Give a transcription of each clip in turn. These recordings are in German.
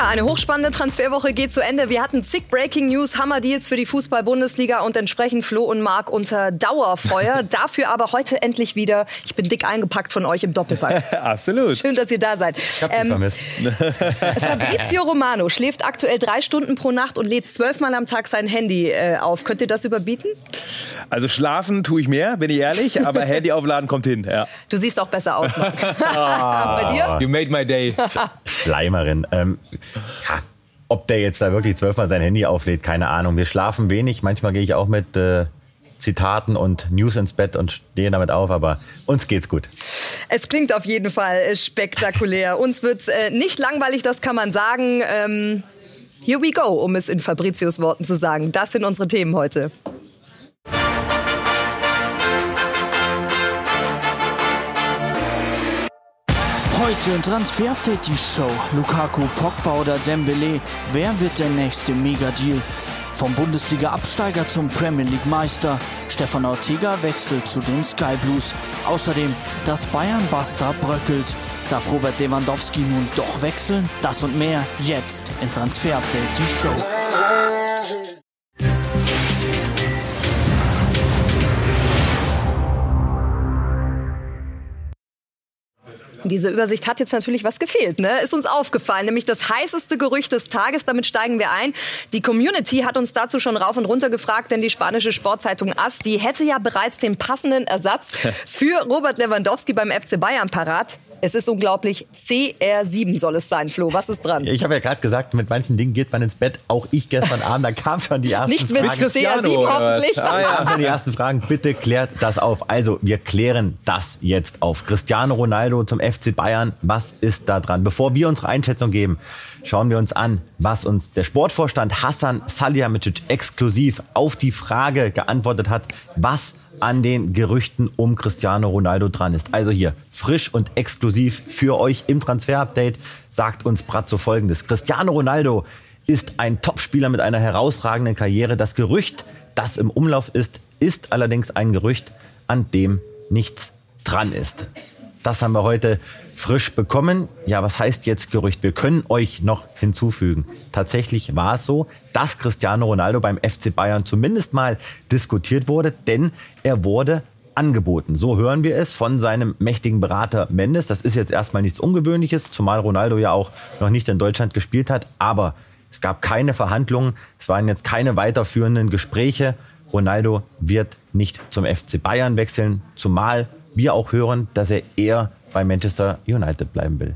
Ja, eine hochspannende Transferwoche geht zu Ende. Wir hatten zig Breaking News, Hammer-Deals für die Fußball-Bundesliga und entsprechend Flo und Marc unter Dauerfeuer. Dafür aber heute endlich wieder, ich bin dick eingepackt von euch im Doppelpack. Absolut. Schön, dass ihr da seid. Ich hab ähm, vermisst. Fabrizio Romano schläft aktuell drei Stunden pro Nacht und lädt zwölfmal am Tag sein Handy äh, auf. Könnt ihr das überbieten? Also schlafen tue ich mehr, bin ich ehrlich, aber Handy aufladen kommt hin. Ja. Du siehst auch besser aus. ah, Bei dir? You made my day. Schleimerin. Ähm, ja, ob der jetzt da wirklich zwölfmal sein Handy auflädt, keine Ahnung. Wir schlafen wenig. Manchmal gehe ich auch mit äh, Zitaten und News ins Bett und stehe damit auf, aber uns geht's gut. Es klingt auf jeden Fall spektakulär. uns wird's äh, nicht langweilig, das kann man sagen. Ähm, here we go, um es in Fabricius Worten zu sagen. Das sind unsere Themen heute. Heute in Transfer Update die Show. Lukaku, Pogba oder Dembele. Wer wird der nächste Mega-Deal? Vom Bundesliga-Absteiger zum Premier League-Meister. Stefan Ortega wechselt zu den Sky Blues. Außerdem, das Bayern-Buster bröckelt. Darf Robert Lewandowski nun doch wechseln? Das und mehr jetzt in Transfer Update die Show. Diese Übersicht hat jetzt natürlich was gefehlt, ne? Ist uns aufgefallen, nämlich das heißeste Gerücht des Tages. Damit steigen wir ein. Die Community hat uns dazu schon rauf und runter gefragt, denn die spanische Sportzeitung AS, die hätte ja bereits den passenden Ersatz für Robert Lewandowski beim FC Bayern parat. Es ist unglaublich. CR7 soll es sein, Flo. Was ist dran? Ich habe ja gerade gesagt, mit manchen Dingen geht man ins Bett. Auch ich gestern Abend, da kam schon die ersten Nicht Fragen. Nicht mit CR7 hoffentlich. Ah, ja. schon die ersten Fragen. Bitte klärt das auf. Also, wir klären das jetzt auf. Cristiano Ronaldo zum FC Bayern. Was ist da dran? Bevor wir unsere Einschätzung geben, schauen wir uns an, was uns der Sportvorstand Hassan Salihamidzic exklusiv auf die Frage geantwortet hat, was an den Gerüchten um Cristiano Ronaldo dran ist. Also hier frisch und exklusiv für euch im Transfer-Update sagt uns Brazzo folgendes. Cristiano Ronaldo ist ein Topspieler mit einer herausragenden Karriere. Das Gerücht, das im Umlauf ist, ist allerdings ein Gerücht, an dem nichts dran ist. Das haben wir heute frisch bekommen. Ja, was heißt jetzt Gerücht? Wir können euch noch hinzufügen. Tatsächlich war es so, dass Cristiano Ronaldo beim FC Bayern zumindest mal diskutiert wurde, denn er wurde angeboten. So hören wir es von seinem mächtigen Berater Mendes. Das ist jetzt erstmal nichts Ungewöhnliches, zumal Ronaldo ja auch noch nicht in Deutschland gespielt hat. Aber es gab keine Verhandlungen, es waren jetzt keine weiterführenden Gespräche. Ronaldo wird nicht zum FC Bayern wechseln, zumal wir auch hören, dass er eher bei Manchester United bleiben will.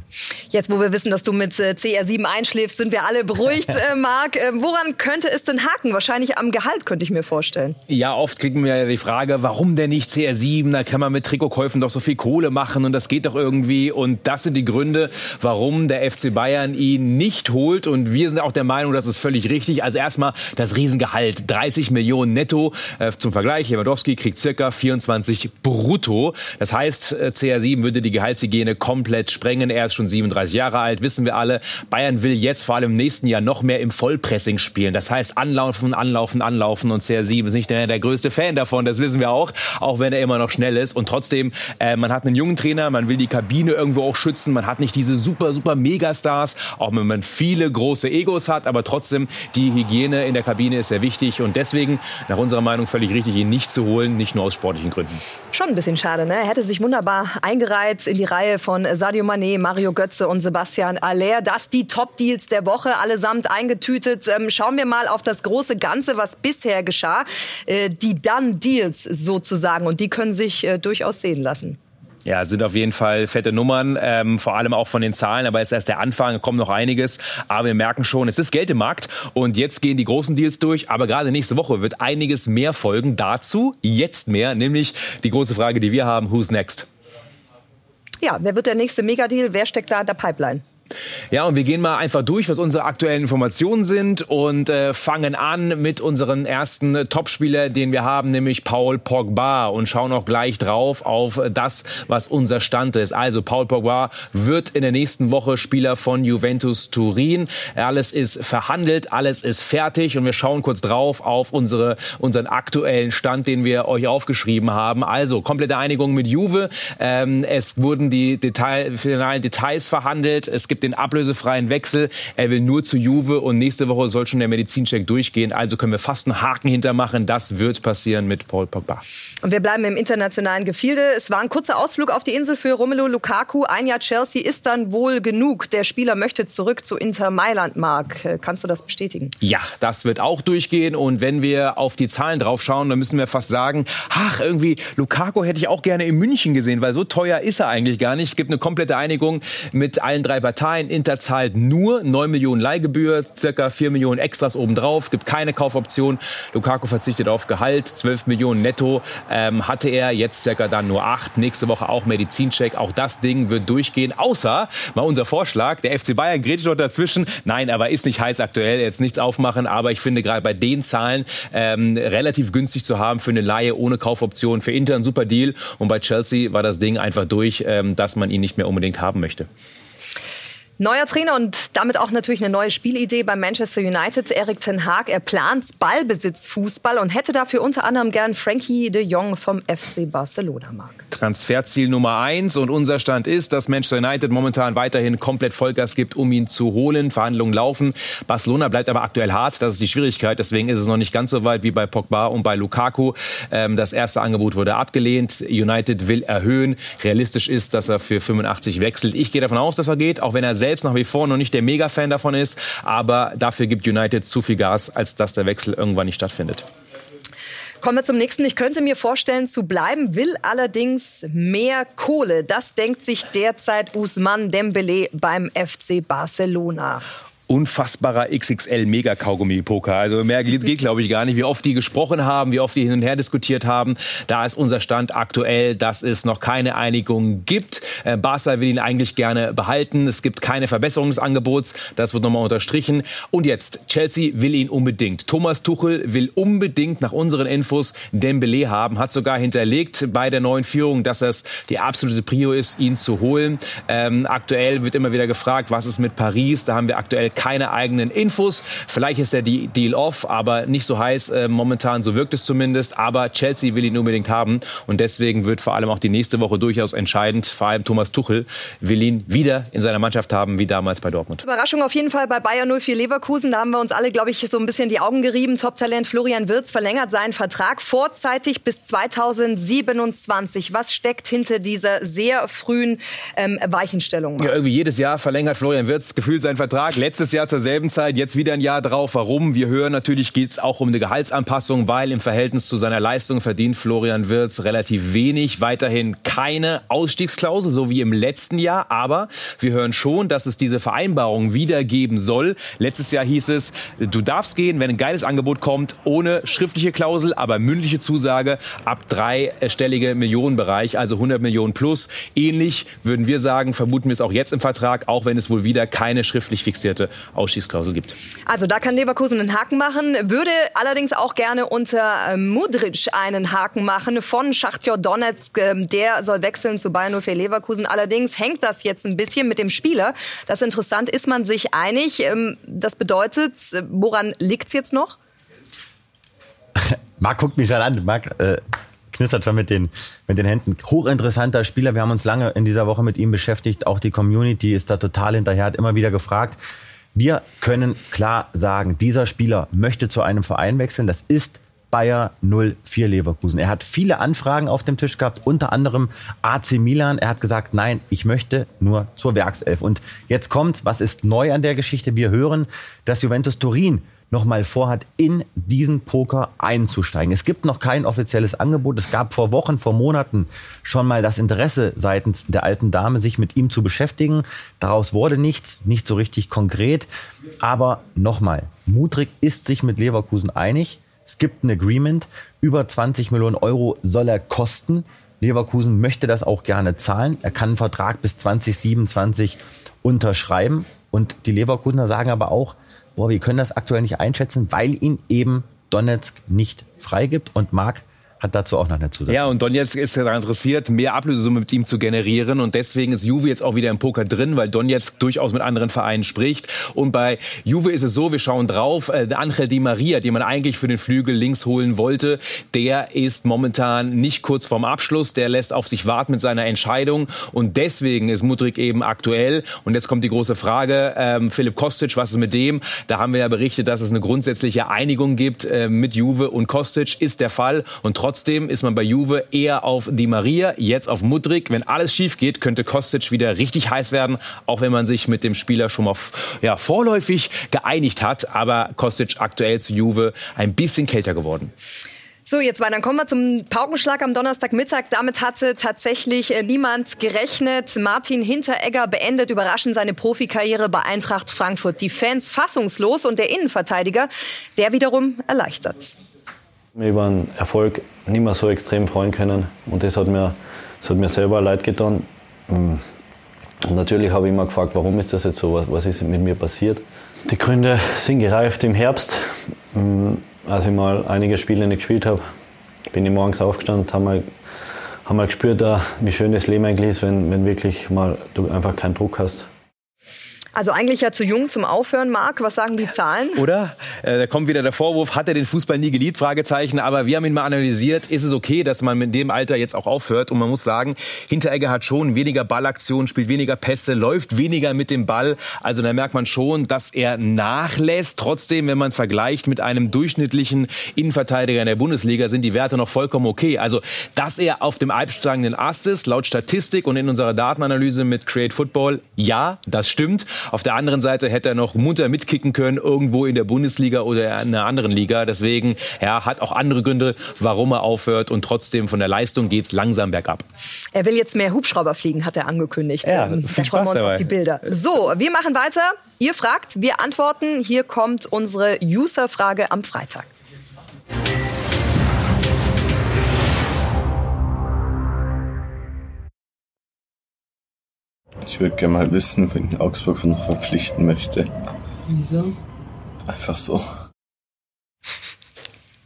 Jetzt, wo wir wissen, dass du mit äh, CR7 einschläfst, sind wir alle beruhigt, äh, Marc. Äh, woran könnte es denn haken? Wahrscheinlich am Gehalt, könnte ich mir vorstellen. Ja, oft kriegen wir ja die Frage, warum denn nicht CR7? Da kann man mit Trikotkäufen doch so viel Kohle machen und das geht doch irgendwie. Und das sind die Gründe, warum der FC Bayern ihn nicht holt. Und wir sind auch der Meinung, das ist völlig richtig. Also erstmal das Riesengehalt, 30 Millionen netto. Äh, zum Vergleich, Lewandowski kriegt circa 24 brutto. Das heißt, äh, CR7 würde die Gehaltshygiene komplett sprengen. Er ist schon 37 35 Jahre alt, wissen wir alle. Bayern will jetzt vor allem im nächsten Jahr noch mehr im Vollpressing spielen. Das heißt anlaufen, anlaufen, anlaufen. Und CR7 ist nicht der, der größte Fan davon, das wissen wir auch, auch wenn er immer noch schnell ist. Und trotzdem, äh, man hat einen jungen Trainer, man will die Kabine irgendwo auch schützen. Man hat nicht diese super, super Megastars, auch wenn man viele große Egos hat. Aber trotzdem, die Hygiene in der Kabine ist sehr wichtig. Und deswegen, nach unserer Meinung, völlig richtig, ihn nicht zu holen, nicht nur aus sportlichen Gründen. Schon ein bisschen schade, ne? Er hätte sich wunderbar eingereiht in die Reihe von Sadio Mané, Mario Götze und Sebastian Aller. Das die Top-Deals der Woche, allesamt eingetütet. Ähm, schauen wir mal auf das große Ganze, was bisher geschah. Äh, die Done-Deals sozusagen. Und die können sich äh, durchaus sehen lassen. Ja, sind auf jeden Fall fette Nummern, ähm, vor allem auch von den Zahlen, aber es ist erst der Anfang, kommt noch einiges. Aber wir merken schon, es ist Geld im Markt und jetzt gehen die großen Deals durch. Aber gerade nächste Woche wird einiges mehr folgen. Dazu jetzt mehr, nämlich die große Frage, die wir haben, who's next? Ja, wer wird der nächste Megadeal? Wer steckt da in der Pipeline? Ja, und wir gehen mal einfach durch, was unsere aktuellen Informationen sind und äh, fangen an mit unserem ersten Topspieler, den wir haben, nämlich Paul Pogba und schauen auch gleich drauf auf das, was unser Stand ist. Also Paul Pogba wird in der nächsten Woche Spieler von Juventus Turin. Alles ist verhandelt, alles ist fertig und wir schauen kurz drauf auf unsere, unseren aktuellen Stand, den wir euch aufgeschrieben haben. Also komplette Einigung mit Juve. Ähm, es wurden die Detail, finalen Details verhandelt. Es gibt gibt den ablösefreien Wechsel. Er will nur zu Juve und nächste Woche soll schon der Medizincheck durchgehen. Also können wir fast einen Haken hintermachen. Das wird passieren mit Paul Pogba. Und wir bleiben im internationalen Gefilde. Es war ein kurzer Ausflug auf die Insel für Romelu Lukaku. Ein Jahr Chelsea ist dann wohl genug. Der Spieler möchte zurück zu Inter Mailand, Marc. Kannst du das bestätigen? Ja, das wird auch durchgehen. Und wenn wir auf die Zahlen drauf schauen, dann müssen wir fast sagen, ach, irgendwie Lukaku hätte ich auch gerne in München gesehen, weil so teuer ist er eigentlich gar nicht. Es gibt eine komplette Einigung mit allen drei Parteien. Inter zahlt nur 9 Millionen Leihgebühr, circa 4 Millionen Extras obendrauf, gibt keine Kaufoption. Lukaku verzichtet auf Gehalt, 12 Millionen netto ähm, hatte er, jetzt circa dann nur 8. Nächste Woche auch Medizincheck. Auch das Ding wird durchgehen, außer mal unser Vorschlag, der FC Bayern grätscht dort dazwischen. Nein, aber ist nicht heiß aktuell, jetzt nichts aufmachen, aber ich finde gerade bei den Zahlen ähm, relativ günstig zu haben für eine Laie ohne Kaufoption. Für Inter ein super Deal und bei Chelsea war das Ding einfach durch, ähm, dass man ihn nicht mehr unbedingt haben möchte. Neuer Trainer und damit auch natürlich eine neue Spielidee bei Manchester United. Erik Ten Haag, er plant Ballbesitzfußball und hätte dafür unter anderem gern Frankie de Jong vom FC Barcelona mag. Transferziel Nummer eins und unser Stand ist, dass Manchester United momentan weiterhin komplett Vollgas gibt, um ihn zu holen. Verhandlungen laufen. Barcelona bleibt aber aktuell hart. Das ist die Schwierigkeit. Deswegen ist es noch nicht ganz so weit wie bei Pogba und bei Lukaku. Ähm, das erste Angebot wurde abgelehnt. United will erhöhen. Realistisch ist, dass er für 85 wechselt. Ich gehe davon aus, dass er geht, auch wenn er selbst nach wie vor noch nicht der Mega-Fan davon ist. Aber dafür gibt United zu viel Gas, als dass der Wechsel irgendwann nicht stattfindet. Kommen wir zum nächsten. Ich könnte mir vorstellen, zu bleiben, will allerdings mehr Kohle. Das denkt sich derzeit Usman Dembele beim FC Barcelona unfassbarer XXL Mega Kaugummi Poker. Also mehr geht, glaube ich gar nicht, wie oft die gesprochen haben, wie oft die hin und her diskutiert haben. Da ist unser Stand aktuell, dass es noch keine Einigung gibt. Äh, Barca will ihn eigentlich gerne behalten. Es gibt keine Verbesserung des Angebots. Das wird nochmal unterstrichen. Und jetzt Chelsea will ihn unbedingt. Thomas Tuchel will unbedingt nach unseren Infos Dembele haben, hat sogar hinterlegt bei der neuen Führung, dass es die absolute Prio ist, ihn zu holen. Ähm, aktuell wird immer wieder gefragt, was ist mit Paris? Da haben wir aktuell keine eigenen Infos. Vielleicht ist der Deal off, aber nicht so heiß äh, momentan, so wirkt es zumindest. Aber Chelsea will ihn unbedingt haben und deswegen wird vor allem auch die nächste Woche durchaus entscheidend. Vor allem Thomas Tuchel will ihn wieder in seiner Mannschaft haben, wie damals bei Dortmund. Überraschung auf jeden Fall bei Bayern 04 Leverkusen. Da haben wir uns alle, glaube ich, so ein bisschen die Augen gerieben. Top-Talent Florian Wirz verlängert seinen Vertrag vorzeitig bis 2027. Was steckt hinter dieser sehr frühen ähm, Weichenstellung? Ja, irgendwie jedes Jahr verlängert Florian Wirz gefühlt seinen Vertrag. Letztes letztes Jahr zur selben Zeit, jetzt wieder ein Jahr drauf. Warum? Wir hören natürlich, geht es auch um eine Gehaltsanpassung, weil im Verhältnis zu seiner Leistung verdient Florian Wirz relativ wenig. Weiterhin keine Ausstiegsklausel, so wie im letzten Jahr. Aber wir hören schon, dass es diese Vereinbarung wieder geben soll. Letztes Jahr hieß es, du darfst gehen, wenn ein geiles Angebot kommt, ohne schriftliche Klausel, aber mündliche Zusage ab dreistellige Millionenbereich, also 100 Millionen plus. Ähnlich würden wir sagen, vermuten wir es auch jetzt im Vertrag, auch wenn es wohl wieder keine schriftlich fixierte Ausstiegsklausel gibt. Also da kann Leverkusen einen Haken machen, würde allerdings auch gerne unter äh, Mudric einen Haken machen von Schachtjor Donetsk. Ähm, der soll wechseln zu Bayern 04 Leverkusen. Allerdings hängt das jetzt ein bisschen mit dem Spieler. Das ist interessant, ist man sich einig. Ähm, das bedeutet, äh, woran liegt es jetzt noch? Marc guckt mich schon an. Marc, äh, knistert schon mit den, mit den Händen. Hochinteressanter Spieler. Wir haben uns lange in dieser Woche mit ihm beschäftigt. Auch die Community ist da total hinterher, hat immer wieder gefragt, wir können klar sagen, dieser Spieler möchte zu einem Verein wechseln. Das ist Bayer 04 Leverkusen. Er hat viele Anfragen auf dem Tisch gehabt, unter anderem AC Milan. Er hat gesagt, nein, ich möchte nur zur Werkself. Und jetzt kommt's, was ist neu an der Geschichte? Wir hören, dass Juventus Turin nochmal vorhat, in diesen Poker einzusteigen. Es gibt noch kein offizielles Angebot. Es gab vor Wochen, vor Monaten schon mal das Interesse seitens der alten Dame, sich mit ihm zu beschäftigen. Daraus wurde nichts, nicht so richtig konkret. Aber nochmal, Mutrik ist sich mit Leverkusen einig. Es gibt ein Agreement. Über 20 Millionen Euro soll er kosten. Leverkusen möchte das auch gerne zahlen. Er kann einen Vertrag bis 2027 unterschreiben. Und die Leverkusener sagen aber auch, boah, wir können das aktuell nicht einschätzen, weil ihn eben Donetsk nicht freigibt. Und Marc, hat dazu auch noch eine Zusatz. Ja, und Donetsk ist daran interessiert, mehr Ablösesumme mit ihm zu generieren. Und deswegen ist Juve jetzt auch wieder im Poker drin, weil Donetsk durchaus mit anderen Vereinen spricht. Und bei Juve ist es so, wir schauen drauf, äh, Angel Di Maria, den man eigentlich für den Flügel links holen wollte, der ist momentan nicht kurz vorm Abschluss. Der lässt auf sich warten mit seiner Entscheidung. Und deswegen ist Mudrik eben aktuell. Und jetzt kommt die große Frage, ähm, Philipp Kostic, was ist mit dem? Da haben wir ja berichtet, dass es eine grundsätzliche Einigung gibt äh, mit Juve und Kostic. Ist der Fall. Und Trotzdem ist man bei Juve eher auf Di Maria, jetzt auf Mudrik. Wenn alles schief geht, könnte Kostic wieder richtig heiß werden, auch wenn man sich mit dem Spieler schon mal ja, vorläufig geeinigt hat. Aber Kostic aktuell zu Juve ein bisschen kälter geworden. So, jetzt weiter. Dann kommen wir zum Paukenschlag am Donnerstagmittag. Damit hatte tatsächlich äh, niemand gerechnet. Martin Hinteregger beendet überraschend seine Profikarriere bei Eintracht Frankfurt. Die Fans fassungslos und der Innenverteidiger, der wiederum erleichtert. Über einen Erfolg nicht mehr so extrem freuen können. Und das hat mir, das hat mir selber leid getan. Mm. Und natürlich habe ich immer gefragt, warum ist das jetzt so? Was, was ist mit mir passiert? Die Gründe sind gereift im Herbst. Mm. Als ich mal einige Spiele nicht gespielt habe, bin ich morgens aufgestanden, habe mal, hab mal gespürt, wie schön das Leben eigentlich ist, wenn, wenn wirklich mal du einfach keinen Druck hast. Also eigentlich ja zu jung zum Aufhören, Marc. Was sagen die Zahlen? Oder? Äh, da kommt wieder der Vorwurf, hat er den Fußball nie geliebt? Fragezeichen. Aber wir haben ihn mal analysiert. Ist es okay, dass man mit dem Alter jetzt auch aufhört? Und man muss sagen, Hinteregger hat schon weniger Ballaktionen, spielt weniger Pässe, läuft weniger mit dem Ball. Also da merkt man schon, dass er nachlässt. Trotzdem, wenn man vergleicht mit einem durchschnittlichen Innenverteidiger in der Bundesliga, sind die Werte noch vollkommen okay. Also, dass er auf dem albstrangenden Ast ist, laut Statistik und in unserer Datenanalyse mit Create Football, ja, das stimmt. Auf der anderen Seite hätte er noch munter mitkicken können, irgendwo in der Bundesliga oder in einer anderen Liga. Deswegen, ja, hat auch andere Gründe, warum er aufhört. Und trotzdem von der Leistung geht es langsam bergab. Er will jetzt mehr Hubschrauber fliegen, hat er angekündigt. Ja, ähm, viel da Spaß wir uns auf die Bilder. So, wir machen weiter. Ihr fragt, wir antworten. Hier kommt unsere User-Frage am Freitag. Ich würde gerne mal wissen, wen Augsburg noch verpflichten möchte. Wieso? Einfach so.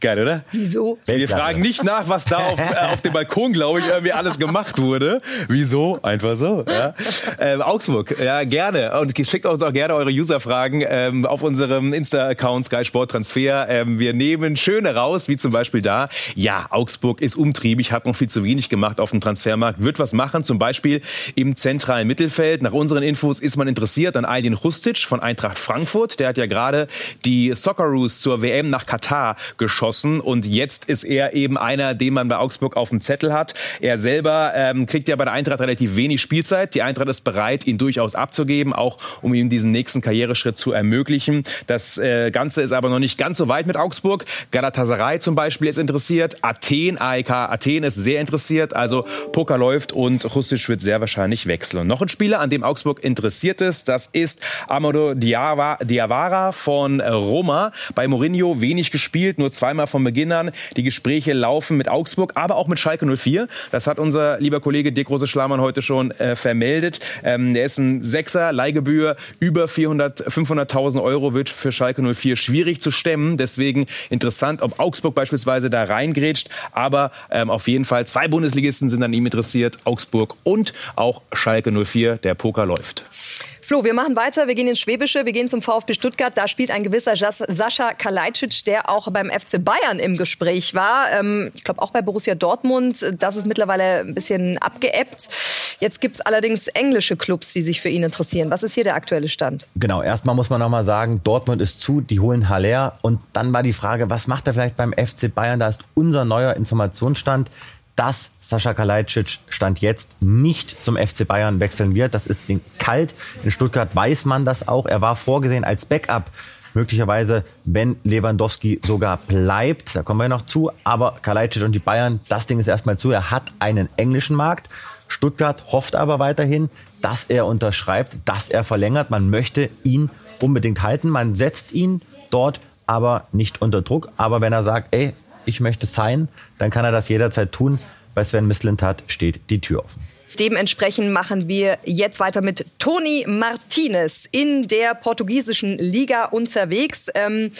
Geil, oder? Wieso? Wir fragen nicht nach, was da auf, äh, auf dem Balkon, glaube ich, irgendwie alles gemacht wurde. Wieso? Einfach so. Ja. Ähm, Augsburg, ja, gerne. Und schickt uns auch gerne eure User-Fragen ähm, auf unserem Insta-Account Sky Sport Transfer. Ähm, wir nehmen schöne raus, wie zum Beispiel da. Ja, Augsburg ist umtriebig, hat noch viel zu wenig gemacht auf dem Transfermarkt, wird was machen, zum Beispiel im zentralen Mittelfeld. Nach unseren Infos ist man interessiert an Aydin Rustic von Eintracht Frankfurt. Der hat ja gerade die Socceroos zur WM nach Katar geschossen geschossen und jetzt ist er eben einer, den man bei Augsburg auf dem Zettel hat. Er selber ähm, kriegt ja bei der Eintracht relativ wenig Spielzeit. Die Eintracht ist bereit, ihn durchaus abzugeben, auch um ihm diesen nächsten Karriereschritt zu ermöglichen. Das äh, Ganze ist aber noch nicht ganz so weit mit Augsburg. Galatasaray zum Beispiel ist interessiert. Athen, AEK Athen ist sehr interessiert. Also Poker läuft und Russisch wird sehr wahrscheinlich wechseln. Und noch ein Spieler, an dem Augsburg interessiert ist, das ist Amado Diawara von Roma. Bei Mourinho wenig gespielt, nur zweimal einmal von Beginn an. Die Gespräche laufen mit Augsburg, aber auch mit Schalke 04. Das hat unser lieber Kollege Dirk Rose-Schlamann heute schon äh, vermeldet. Ähm, der ist ein Sechser, Leihgebühr über 400, 500.000 Euro wird für Schalke 04 schwierig zu stemmen. Deswegen interessant, ob Augsburg beispielsweise da reingrätscht. Aber ähm, auf jeden Fall zwei Bundesligisten sind an ihm interessiert, Augsburg und auch Schalke 04. Der Poker läuft. Flo, wir machen weiter. Wir gehen ins Schwäbische. Wir gehen zum VfB Stuttgart. Da spielt ein gewisser Sascha Kalajdzic, der auch beim FC Bayern im Gespräch war. Ähm, ich glaube auch bei Borussia Dortmund. Das ist mittlerweile ein bisschen abgeebbt. Jetzt gibt es allerdings englische Clubs, die sich für ihn interessieren. Was ist hier der aktuelle Stand? Genau, erstmal muss man noch mal sagen, Dortmund ist zu, die holen Haller. Und dann war die Frage, was macht er vielleicht beim FC Bayern? Da ist unser neuer Informationsstand dass Sascha Kalajdzic Stand jetzt nicht zum FC Bayern wechseln wird. Das ist kalt. In Stuttgart weiß man das auch. Er war vorgesehen als Backup. Möglicherweise, wenn Lewandowski sogar bleibt, da kommen wir noch zu. Aber Kalajdzic und die Bayern, das Ding ist erstmal zu. Er hat einen englischen Markt. Stuttgart hofft aber weiterhin, dass er unterschreibt, dass er verlängert. Man möchte ihn unbedingt halten. Man setzt ihn dort aber nicht unter Druck. Aber wenn er sagt, ey, ich möchte sein, dann kann er das jederzeit tun. Bei Sven Mislintat steht die Tür offen. Dementsprechend machen wir jetzt weiter mit Toni Martinez in der portugiesischen Liga unterwegs. Ähm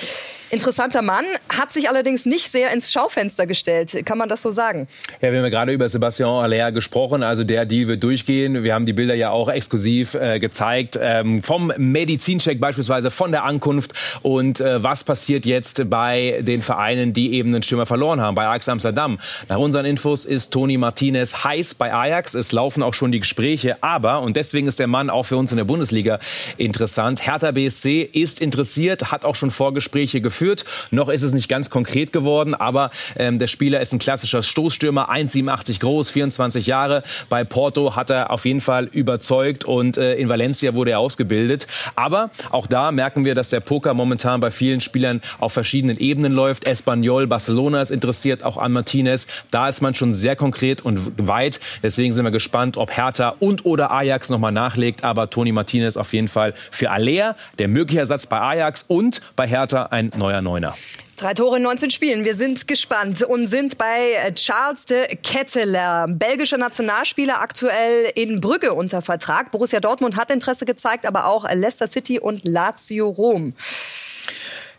Interessanter Mann, hat sich allerdings nicht sehr ins Schaufenster gestellt. Kann man das so sagen? Ja, wir haben ja gerade über Sebastian Aller gesprochen. Also der Deal wird durchgehen. Wir haben die Bilder ja auch exklusiv äh, gezeigt. Ähm, vom Medizincheck beispielsweise, von der Ankunft. Und äh, was passiert jetzt bei den Vereinen, die eben einen Stürmer verloren haben? Bei Ajax Amsterdam. Nach unseren Infos ist Toni Martinez heiß bei Ajax. Es laufen auch schon die Gespräche. Aber, und deswegen ist der Mann auch für uns in der Bundesliga interessant, Hertha BSC ist interessiert, hat auch schon Vorgespräche geführt. Noch ist es nicht ganz konkret geworden, aber ähm, der Spieler ist ein klassischer Stoßstürmer, 1,87 groß, 24 Jahre. Bei Porto hat er auf jeden Fall überzeugt und äh, in Valencia wurde er ausgebildet. Aber auch da merken wir, dass der Poker momentan bei vielen Spielern auf verschiedenen Ebenen läuft. Espanyol, Barcelona ist interessiert, auch an Martinez. Da ist man schon sehr konkret und weit. Deswegen sind wir gespannt, ob Hertha und oder Ajax nochmal nachlegt. Aber Toni Martinez auf jeden Fall für Alea, der mögliche Ersatz bei Ajax und bei Hertha ein neuer neuer Neuner. Drei Tore in 19 Spielen. Wir sind gespannt und sind bei Charles de Ketteler, belgischer Nationalspieler, aktuell in Brügge unter Vertrag. Borussia Dortmund hat Interesse gezeigt, aber auch Leicester City und Lazio Rom.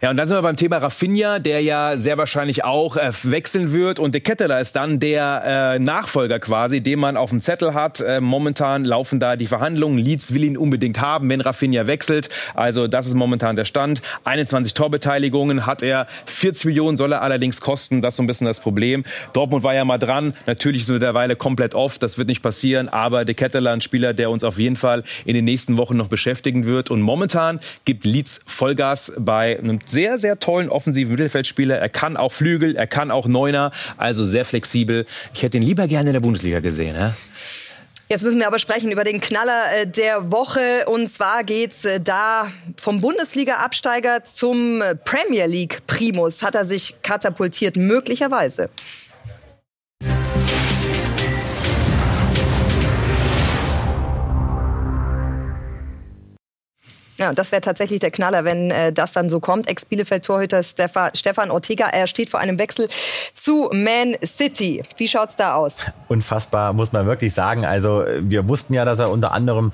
Ja, und dann sind wir beim Thema Rafinha, der ja sehr wahrscheinlich auch äh, wechseln wird. Und De Ketteler ist dann der äh, Nachfolger quasi, den man auf dem Zettel hat. Äh, momentan laufen da die Verhandlungen. Leeds will ihn unbedingt haben, wenn Rafinha wechselt. Also das ist momentan der Stand. 21 Torbeteiligungen hat er. 40 Millionen soll er allerdings kosten. Das ist so ein bisschen das Problem. Dortmund war ja mal dran. Natürlich ist mittlerweile komplett off. Das wird nicht passieren. Aber De Ketteler, ein Spieler, der uns auf jeden Fall in den nächsten Wochen noch beschäftigen wird. Und momentan gibt Leeds Vollgas bei einem sehr, sehr tollen offensiven Mittelfeldspieler. Er kann auch Flügel, er kann auch Neuner, also sehr flexibel. Ich hätte ihn lieber gerne in der Bundesliga gesehen. Ja? Jetzt müssen wir aber sprechen über den Knaller äh, der Woche. Und zwar geht's äh, da vom Bundesliga-Absteiger zum Premier League-Primus. Hat er sich katapultiert, möglicherweise. Ja, das wäre tatsächlich der Knaller, wenn äh, das dann so kommt. Ex-Bielefeld-Torhüter Stefan Ortega, er steht vor einem Wechsel zu Man City. Wie schaut's da aus? Unfassbar, muss man wirklich sagen. Also wir wussten ja, dass er unter anderem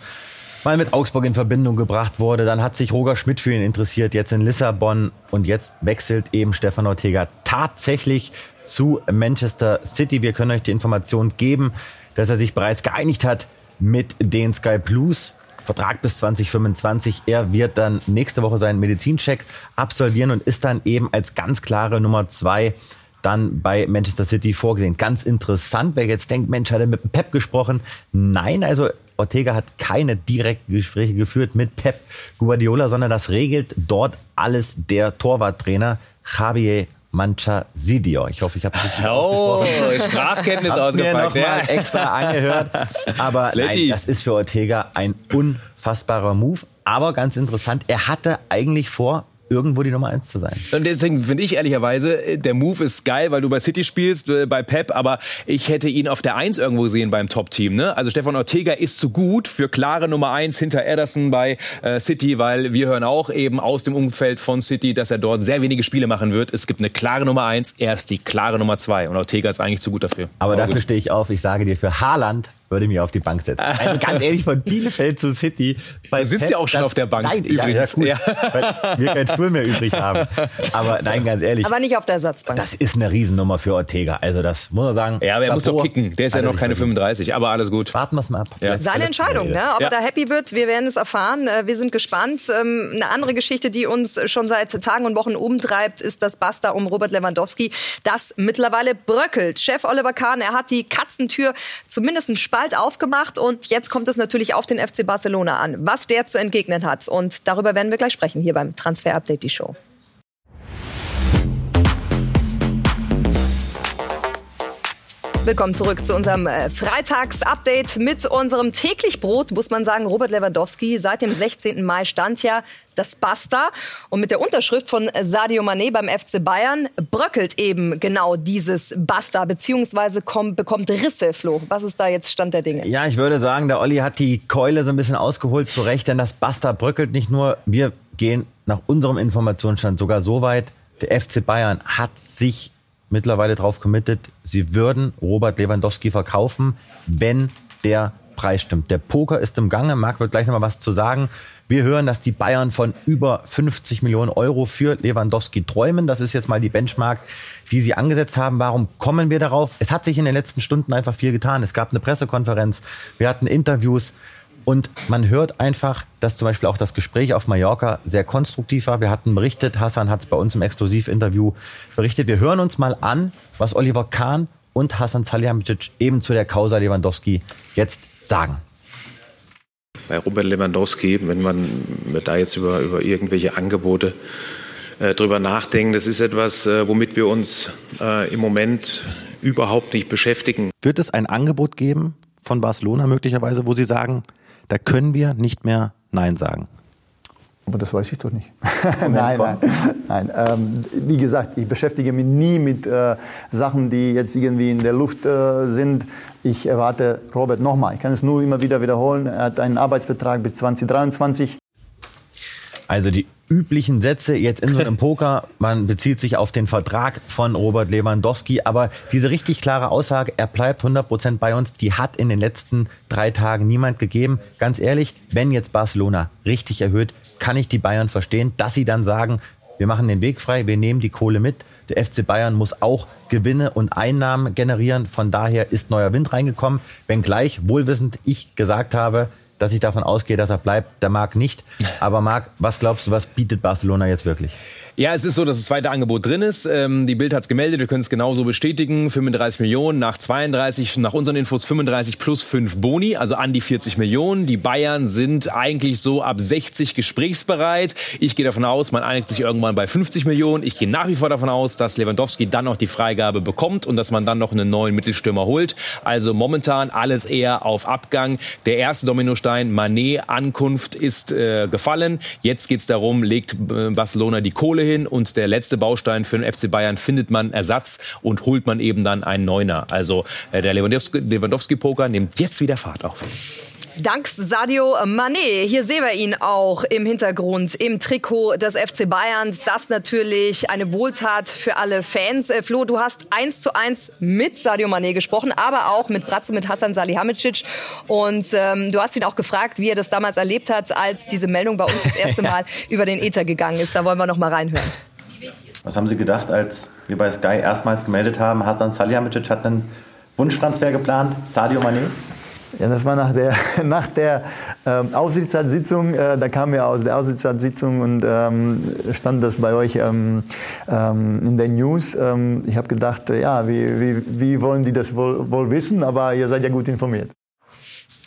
mal mit Augsburg in Verbindung gebracht wurde. Dann hat sich Roger Schmidt für ihn interessiert, jetzt in Lissabon. Und jetzt wechselt eben Stefan Ortega tatsächlich zu Manchester City. Wir können euch die Information geben, dass er sich bereits geeinigt hat mit den Sky Blues. Vertrag bis 2025. Er wird dann nächste Woche seinen Medizincheck absolvieren und ist dann eben als ganz klare Nummer zwei dann bei Manchester City vorgesehen. Ganz interessant, wer jetzt denkt, Mensch, hat er mit Pep gesprochen? Nein, also Ortega hat keine direkten Gespräche geführt mit Pep Guardiola, sondern das regelt dort alles der Torwarttrainer Javier Mancha Sidio. Ich hoffe, ich habe es richtig oh, ausgesprochen. Sprachkenntnis Hab's mir noch mal extra angehört. Aber nein, das ist für Ortega ein unfassbarer Move. Aber ganz interessant, er hatte eigentlich vor, irgendwo die Nummer eins zu sein. Und deswegen finde ich ehrlicherweise, äh, der Move ist geil, weil du bei City spielst, äh, bei Pep, aber ich hätte ihn auf der Eins irgendwo gesehen beim Top-Team. Ne? Also Stefan Ortega ist zu gut für klare Nummer eins hinter Ederson bei äh, City, weil wir hören auch eben aus dem Umfeld von City, dass er dort sehr wenige Spiele machen wird. Es gibt eine klare Nummer eins, er ist die klare Nummer zwei und Ortega ist eigentlich zu gut dafür. Aber, aber dafür stehe ich auf. Ich sage dir, für Haaland würde mir auf die Bank setzen. Also ganz ehrlich, von Bielefeld zu City. Bei du sitzt Pep, ja auch schon das, auf der Bank. Nein, übrigens. Ja, ja, Weil wir keinen Stuhl mehr übrig haben. Aber nein, ganz ehrlich. Aber nicht auf der Ersatzbank. Das ist eine Riesennummer für Ortega. Also das muss man sagen. Ja, aber er muss doch kicken. Der ist ja noch keine 35, aber alles gut. Warten wir es mal ab. Ja. Seine Entscheidung, ne? ob er da happy wird, wir werden es erfahren. Äh, wir sind gespannt. Ähm, eine andere Geschichte, die uns schon seit Tagen und Wochen umtreibt, ist das Basta um Robert Lewandowski, das mittlerweile bröckelt. Chef Oliver Kahn, er hat die Katzentür zumindest einen Spalt aufgemacht und jetzt kommt es natürlich auf den FC Barcelona an, was der zu entgegnen hat. Und darüber werden wir gleich sprechen hier beim Transfer Update, die Show. Willkommen zurück zu unserem äh, Freitags-Update mit unserem täglich Brot, muss man sagen, Robert Lewandowski. Seit dem 16. Mai stand ja das Basta. Und mit der Unterschrift von Sadio Mané beim FC Bayern bröckelt eben genau dieses Basta, beziehungsweise kommt, bekommt Risse, Flo. Was ist da jetzt Stand der Dinge? Ja, ich würde sagen, der Olli hat die Keule so ein bisschen ausgeholt, zu Recht, denn das Basta bröckelt nicht nur. Wir gehen nach unserem Informationsstand sogar so weit, der FC Bayern hat sich mittlerweile darauf committed, sie würden Robert Lewandowski verkaufen, wenn der Preis stimmt. Der Poker ist im Gange. Marc wird gleich noch mal was zu sagen. Wir hören, dass die Bayern von über 50 Millionen Euro für Lewandowski träumen. Das ist jetzt mal die Benchmark, die sie angesetzt haben. Warum kommen wir darauf? Es hat sich in den letzten Stunden einfach viel getan. Es gab eine Pressekonferenz, wir hatten Interviews. Und man hört einfach, dass zum Beispiel auch das Gespräch auf Mallorca sehr konstruktiv war. Wir hatten berichtet, Hassan hat es bei uns im Exklusivinterview berichtet. Wir hören uns mal an, was Oliver Kahn und Hassan Salihamidzic eben zu der Causa Lewandowski jetzt sagen bei Robert Lewandowski, wenn man da jetzt über, über irgendwelche Angebote äh, drüber nachdenkt, das ist etwas, äh, womit wir uns äh, im Moment überhaupt nicht beschäftigen. Wird es ein Angebot geben von Barcelona möglicherweise, wo Sie sagen, da können wir nicht mehr Nein sagen? Aber das weiß ich doch nicht. nein, nein, nein. Ähm, wie gesagt, ich beschäftige mich nie mit äh, Sachen, die jetzt irgendwie in der Luft äh, sind. Ich erwarte Robert nochmal. Ich kann es nur immer wieder wiederholen. Er hat einen Arbeitsvertrag bis 2023. Also die üblichen Sätze jetzt in so einem Poker, man bezieht sich auf den Vertrag von Robert Lewandowski, aber diese richtig klare Aussage, er bleibt 100 Prozent bei uns, die hat in den letzten drei Tagen niemand gegeben. Ganz ehrlich, wenn jetzt Barcelona richtig erhöht, kann ich die Bayern verstehen, dass sie dann sagen, wir machen den Weg frei, wir nehmen die Kohle mit. Der FC Bayern muss auch Gewinne und Einnahmen generieren. Von daher ist neuer Wind reingekommen. Wenngleich wohlwissend ich gesagt habe, dass ich davon ausgehe, dass er bleibt. Der Marc nicht. Aber Marc, was glaubst du, was bietet Barcelona jetzt wirklich? Ja, es ist so, dass das zweite Angebot drin ist. Ähm, die Bild hat es gemeldet, wir können es genauso bestätigen. 35 Millionen nach 32, nach unseren Infos 35 plus 5 Boni, also an die 40 Millionen. Die Bayern sind eigentlich so ab 60 gesprächsbereit. Ich gehe davon aus, man einigt sich irgendwann bei 50 Millionen. Ich gehe nach wie vor davon aus, dass Lewandowski dann noch die Freigabe bekommt und dass man dann noch einen neuen Mittelstürmer holt. Also momentan alles eher auf Abgang. Der erste Dominostein, Manet, Ankunft ist äh, gefallen. Jetzt geht es darum, legt äh, Barcelona die Kohle hin und der letzte Baustein für den FC Bayern findet man Ersatz und holt man eben dann einen Neuner. Also äh, der Lewandowski-Poker nimmt jetzt wieder Fahrt auf. Dank Sadio Mané. Hier sehen wir ihn auch im Hintergrund im Trikot des FC Bayern. Das natürlich eine Wohltat für alle Fans. Äh, Flo, du hast eins zu eins mit Sadio Mané gesprochen, aber auch mit Bratzo, mit Hassan Salihamidzic. Und ähm, du hast ihn auch gefragt, wie er das damals erlebt hat, als diese Meldung bei uns das erste Mal über den Ether gegangen ist. Da wollen wir noch mal reinhören. Was haben Sie gedacht, als wir bei Sky erstmals gemeldet haben, Hassan Salihamidzic hat einen Wunschtransfer geplant, Sadio Mané? Ja, das war nach der, nach der ähm, Aufsichtsratssitzung. Äh, da kam ja aus der Aufsichtsratssitzung und ähm, stand das bei euch ähm, ähm in den News. Ähm, ich habe gedacht, äh, ja, wie, wie, wie wollen die das wohl, wohl wissen? Aber ihr seid ja gut informiert.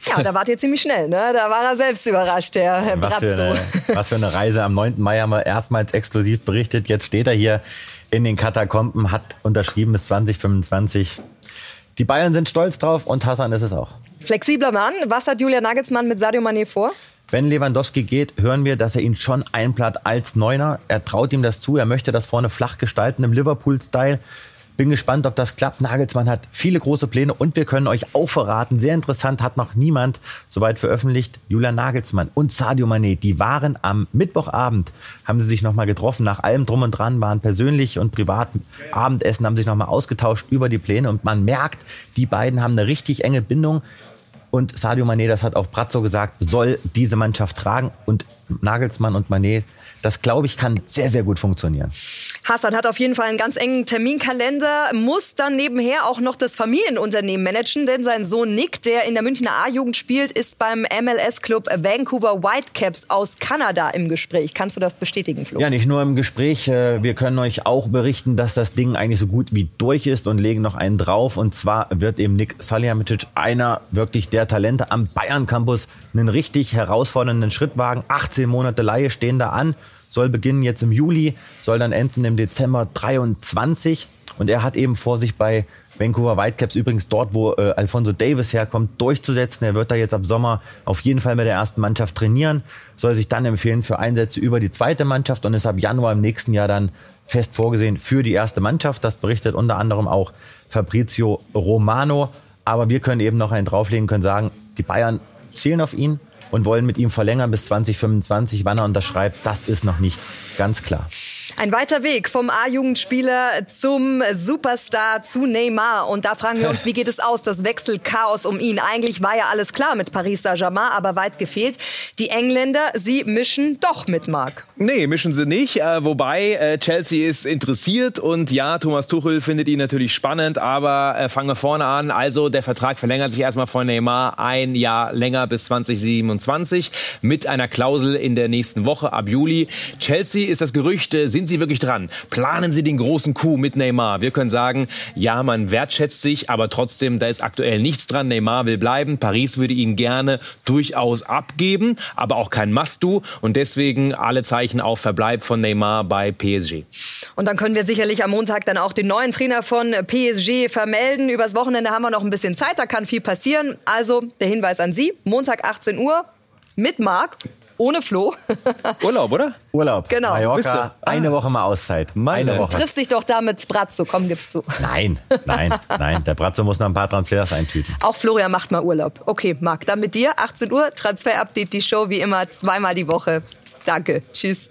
Ja, da wart ihr ziemlich schnell, ne? Da war er selbst überrascht, der Herr was für, eine, was für eine Reise. Am 9. Mai haben wir erstmals exklusiv berichtet. Jetzt steht er hier in den Katakomben, hat unterschrieben bis 2025. Die Bayern sind stolz drauf und Hassan ist es auch. Flexibler Mann. Was hat Julia Nagelsmann mit Sadio Mané vor? Wenn Lewandowski geht, hören wir, dass er ihn schon einplant als Neuner. Er traut ihm das zu. Er möchte das vorne flach gestalten im Liverpool-Style. Bin gespannt, ob das klappt. Nagelsmann hat viele große Pläne und wir können euch auch verraten, sehr interessant, hat noch niemand soweit veröffentlicht, Julian Nagelsmann und Sadio Mané, die waren am Mittwochabend, haben sie sich nochmal getroffen, nach allem drum und dran, waren persönlich und privat Abendessen, haben sich nochmal ausgetauscht über die Pläne und man merkt, die beiden haben eine richtig enge Bindung. Und Sadio Mané, das hat auch Brazzo gesagt, soll diese Mannschaft tragen. Und Nagelsmann und Mané das, glaube ich, kann sehr, sehr gut funktionieren. Hassan hat auf jeden Fall einen ganz engen Terminkalender, muss dann nebenher auch noch das Familienunternehmen managen, denn sein Sohn Nick, der in der Münchner A-Jugend spielt, ist beim MLS-Club Vancouver Whitecaps aus Kanada im Gespräch. Kannst du das bestätigen, Flo? Ja, nicht nur im Gespräch. Äh, wir können euch auch berichten, dass das Ding eigentlich so gut wie durch ist und legen noch einen drauf. Und zwar wird eben Nick Salihamidzic einer wirklich der Talente am Bayern Campus einen richtig herausfordernden Schritt wagen. 18 Monate Laie stehen da an soll beginnen jetzt im Juli, soll dann enden im Dezember 23. Und er hat eben vor sich bei Vancouver Whitecaps übrigens dort, wo äh, Alfonso Davis herkommt, durchzusetzen. Er wird da jetzt ab Sommer auf jeden Fall mit der ersten Mannschaft trainieren, soll sich dann empfehlen für Einsätze über die zweite Mannschaft und ist ab Januar im nächsten Jahr dann fest vorgesehen für die erste Mannschaft. Das berichtet unter anderem auch Fabrizio Romano. Aber wir können eben noch einen drauflegen, können sagen, die Bayern zielen auf ihn und wollen mit ihm verlängern bis 2025. Wann er unterschreibt, das ist noch nicht ganz klar. Ein weiter Weg vom A-Jugendspieler zum Superstar zu Neymar. Und da fragen wir uns, wie geht es aus, das Wechselchaos um ihn? Eigentlich war ja alles klar mit Paris Saint-Germain, aber weit gefehlt. Die Engländer, sie mischen doch mit Marc. Nee, mischen sie nicht. Äh, wobei äh, Chelsea ist interessiert und ja, Thomas Tuchel findet ihn natürlich spannend, aber äh, fangen wir vorne an. Also der Vertrag verlängert sich erstmal von Neymar ein Jahr länger bis 2027 mit einer Klausel in der nächsten Woche ab Juli. Chelsea ist das Gerücht, äh, sind Sie wirklich dran? Planen Sie den großen Coup mit Neymar? Wir können sagen, ja, man wertschätzt sich, aber trotzdem, da ist aktuell nichts dran. Neymar will bleiben. Paris würde ihn gerne durchaus abgeben, aber auch kein Must-Do. Und deswegen alle Zeichen auf Verbleib von Neymar bei PSG. Und dann können wir sicherlich am Montag dann auch den neuen Trainer von PSG vermelden. Übers Wochenende haben wir noch ein bisschen Zeit, da kann viel passieren. Also der Hinweis an Sie, Montag 18 Uhr mit Marc ohne Flo. Urlaub, oder? Urlaub. Genau. Mallorca, eine Woche mal Auszeit. Eine Du Woche. triffst dich doch da mit Brazzo, komm, gibst du. Nein, nein, nein. Der Bratzo muss noch ein paar Transfers eintüten. Auch Florian macht mal Urlaub. Okay, Marc, dann mit dir, 18 Uhr, Transfer-Update, die Show wie immer zweimal die Woche. Danke, tschüss.